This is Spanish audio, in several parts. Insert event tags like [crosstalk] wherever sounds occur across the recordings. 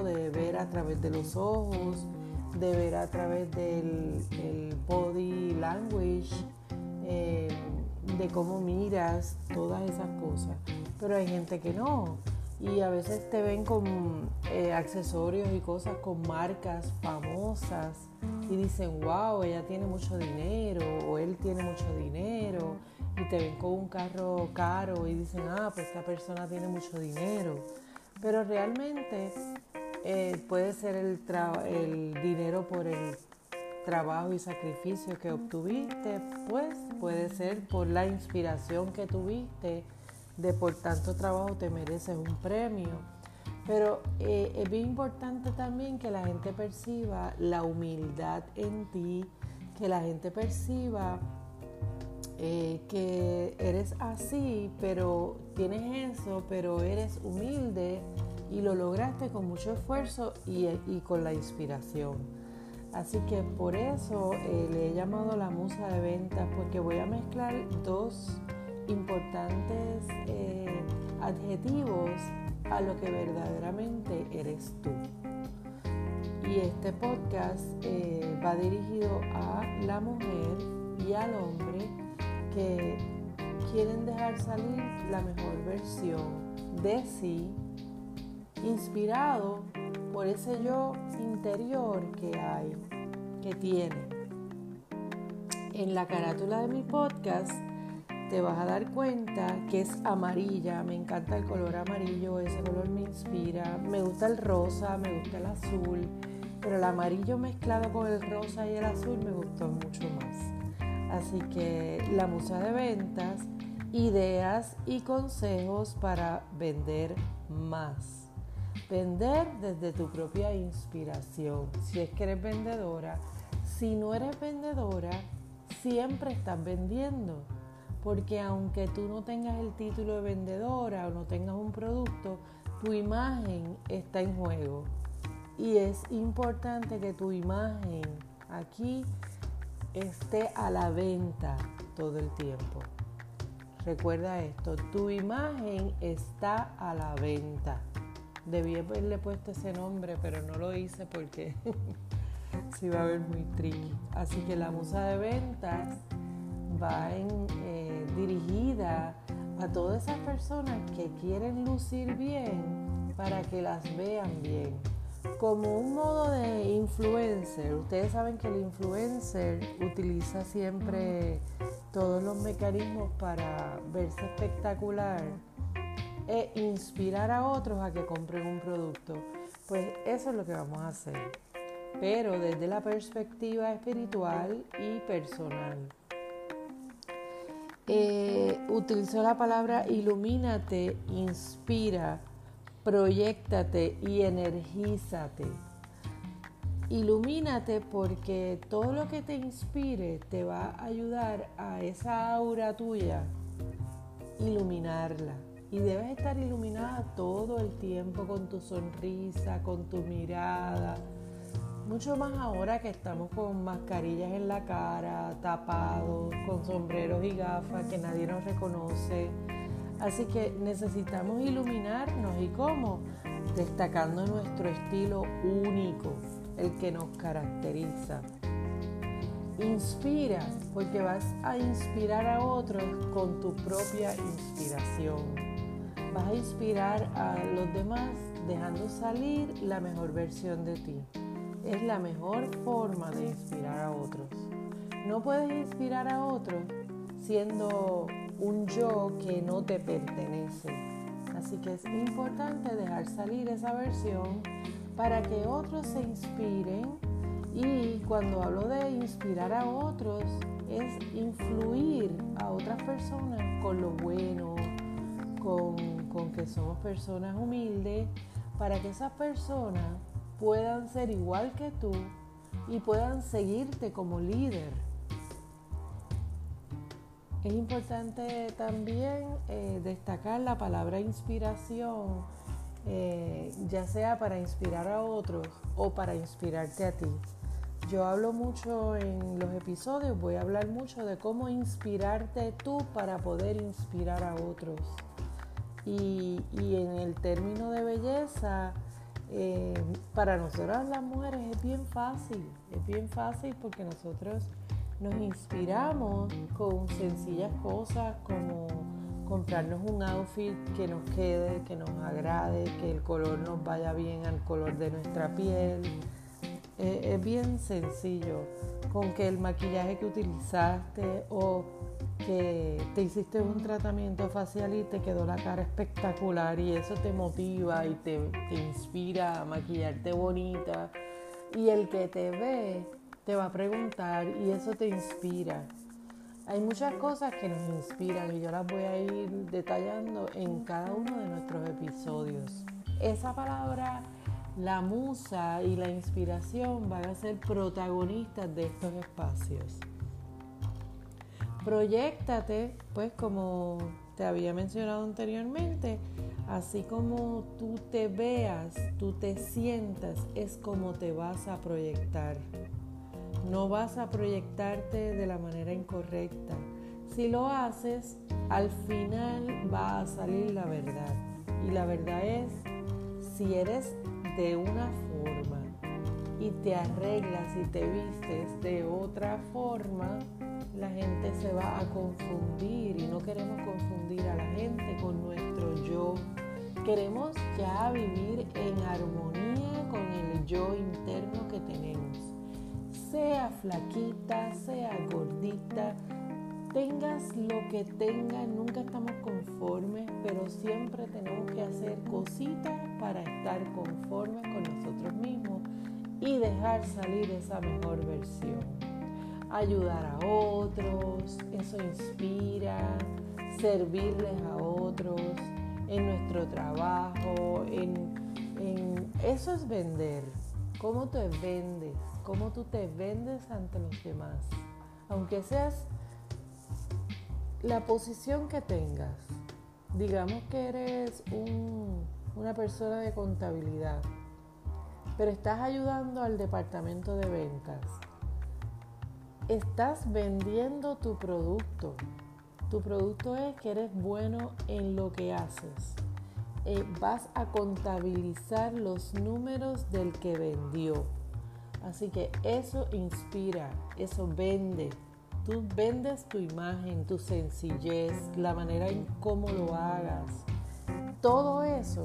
de ver a través de los ojos, de ver a través del body language, eh, de cómo miras, todas esas cosas. Pero hay gente que no. Y a veces te ven con eh, accesorios y cosas con marcas famosas y dicen, wow, ella tiene mucho dinero o él tiene mucho dinero. Y te ven con un carro caro y dicen, ah, pues esta persona tiene mucho dinero. Pero realmente eh, puede ser el, dinero por el trabajo y sacrificio que obtuviste, pues puede ser por la inspiración que tuviste, de por tanto trabajo te mereces un premio. Pero eh, es bien importante también que la gente perciba la humildad en ti, que la gente perciba eh, que eres así, pero tienes eso, pero eres humilde y lo lograste con mucho esfuerzo y, con la inspiración. Así que por eso eh, le he llamado la musa de ventas, porque voy a mezclar dos importantes eh, adjetivos a lo que verdaderamente eres tú. Y este podcast eh, va dirigido a la mujer y al hombre que quieren dejar salir la mejor versión de sí inspirado por ese yo interior que hay, que tiene. En la carátula de mi podcast te vas a dar cuenta que es amarilla, me encanta el color amarillo, ese color me inspira, me gusta el rosa, me gusta el azul, pero el amarillo mezclado con el rosa y el azul me gustó mucho más. Así que la musa de ventas, ideas y consejos para vender más. Vender desde tu propia inspiración. Si es que eres vendedora, si no eres vendedora, siempre estás vendiendo. Porque aunque tú no tengas el título de vendedora o no tengas un producto, tu imagen está en juego. Y es importante que tu imagen aquí esté a la venta todo el tiempo. Recuerda esto, tu imagen está a la venta. Debí haberle puesto ese nombre, pero no lo hice porque [laughs] se iba a ver muy tricky. Así que la musa de ventas va eh, dirigida a todas esas personas que quieren lucir bien para que las vean bien. Como un modo de influencer, ustedes saben que el influencer utiliza siempre todos los mecanismos para verse espectacular e inspirar a otros a que compren un producto. Pues eso es lo que vamos a hacer, pero desde la perspectiva espiritual y personal. Eh, utilizó la palabra ilumínate, inspira, proyectate y energízate. Ilumínate porque todo lo que te inspire te va a ayudar a esa aura tuya, iluminarla y debes estar iluminada todo el tiempo con tu sonrisa, con tu mirada. Mucho más ahora que estamos con mascarillas en la cara, tapados, con sombreros y gafas que nadie nos reconoce. Así que necesitamos iluminarnos y cómo? Destacando nuestro estilo único, el que nos caracteriza. Inspira, porque vas a inspirar a otros con tu propia inspiración vas a inspirar a los demás dejando salir la mejor versión de ti. Es la mejor forma de inspirar a otros. No puedes inspirar a otros siendo un yo que no te pertenece. Así que es importante dejar salir esa versión para que otros se inspiren y cuando hablo de inspirar a otros es influir a otras personas con lo bueno, con con que somos personas humildes para que esas personas puedan ser igual que tú y puedan seguirte como líder. Es importante también eh, destacar la palabra inspiración, eh, ya sea para inspirar a otros o para inspirarte a ti. Yo hablo mucho en los episodios, voy a hablar mucho de cómo inspirarte tú para poder inspirar a otros. Y, en el término de belleza, Eh, para nosotras las mujeres es bien fácil, es bien fácil porque nosotros nos inspiramos con sencillas cosas como comprarnos un outfit que nos quede, que nos agrade, que el color nos vaya bien al color de nuestra piel. Eh, es bien sencillo, con que el maquillaje que utilizaste o que te hiciste un tratamiento facial y te quedó la cara espectacular y eso te motiva y te, te inspira a maquillarte bonita y el que te ve te va a preguntar y eso te inspira. Hay muchas cosas que nos inspiran y yo las voy a ir detallando en cada uno de nuestros episodios. Esa palabra, la musa y la inspiración van a ser protagonistas de estos espacios. Proyectate, pues como te había mencionado anteriormente, así como tú te veas, tú te sientas, es como te vas a proyectar. No vas a proyectarte de la manera incorrecta. Si lo haces, al final va a salir la verdad. Y la verdad es, si eres de una forma y te arreglas y te vistes de otra forma, la gente se va a confundir y no queremos confundir a la gente con nuestro yo. Queremos ya vivir en armonía con el yo interno que tenemos sea flaquita, sea gordita, tengas lo que tengas, nunca estamos conformes, pero siempre tenemos que hacer cositas para estar conformes con nosotros mismos y dejar salir esa mejor versión. Ayudar a otros, eso inspira, servirles a otros en nuestro trabajo, en, en eso es vender. ¿Cómo te vendes? cómo tú te vendes ante los demás. Aunque seas la posición que tengas, digamos que eres una persona de contabilidad, pero estás ayudando al departamento de ventas. Estás vendiendo tu producto. Tu producto es que eres bueno en lo que haces. Eh, vas a contabilizar los números del que vendió Así que eso inspira, eso vende. Tú vendes tu imagen, tu sencillez, la manera en cómo lo hagas. Todo eso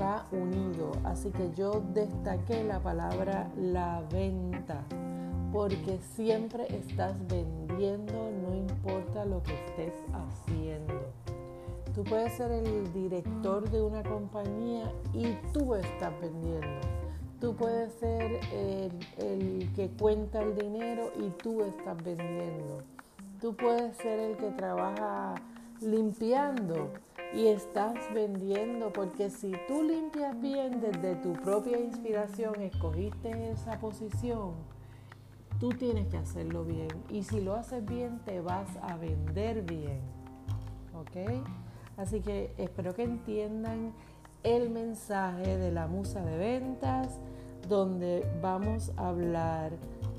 va unido. Así que yo destaqué la palabra la venta, porque siempre estás vendiendo, no importa lo que estés haciendo. Tú puedes ser el director de una compañía y tú estás vendiendo Tú puedes ser el, que cuenta el dinero y tú estás vendiendo. Tú puedes ser el que trabaja limpiando y estás vendiendo, porque si tú limpias bien desde tu propia inspiración, escogiste esa posición, tú tienes que hacerlo bien. Y si lo haces bien, te vas a vender bien. ¿Ok? Así que espero que entiendan el mensaje de la musa de ventas, donde vamos a hablar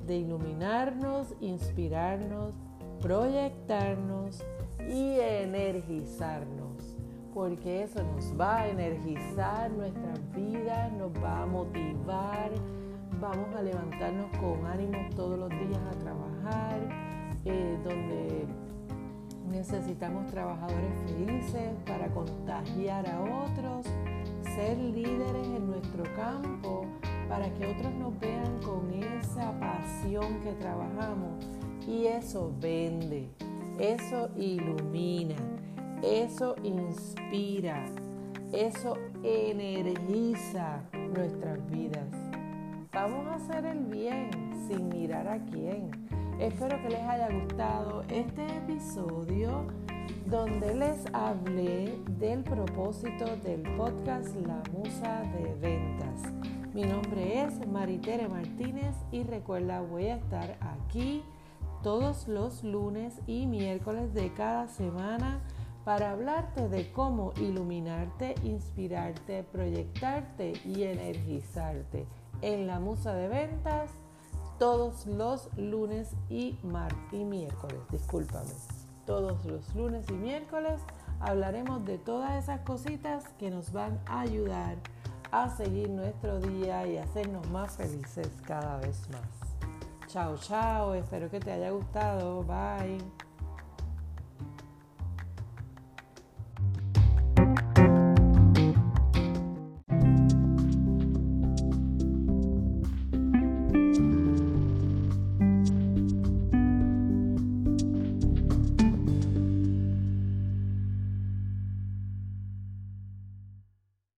de iluminarnos, inspirarnos, proyectarnos y energizarnos, porque eso nos va a energizar nuestra vida, nos va a motivar, vamos a levantarnos con ánimo todos los días a trabajar, eh, donde necesitamos trabajadores felices para contagiar a otros ser líderes en nuestro campo para que otros nos vean con esa pasión que trabajamos. Y eso vende, eso ilumina, eso inspira, eso energiza nuestras vidas. Vamos a hacer el bien sin mirar a quién. Espero que les haya gustado este episodio donde les hablé del propósito del podcast La Musa de Ventas. Mi nombre es Maritere Martínez y recuerda voy a estar aquí todos los lunes y miércoles de cada semana para hablarte de cómo iluminarte, inspirarte, proyectarte y energizarte en la Musa de Ventas todos los lunes y, y miércoles. Discúlpame todos los lunes y miércoles hablaremos de todas esas cositas que nos van a ayudar a seguir nuestro día y hacernos más felices cada vez más. Chao, chao, espero que te haya gustado. Bye.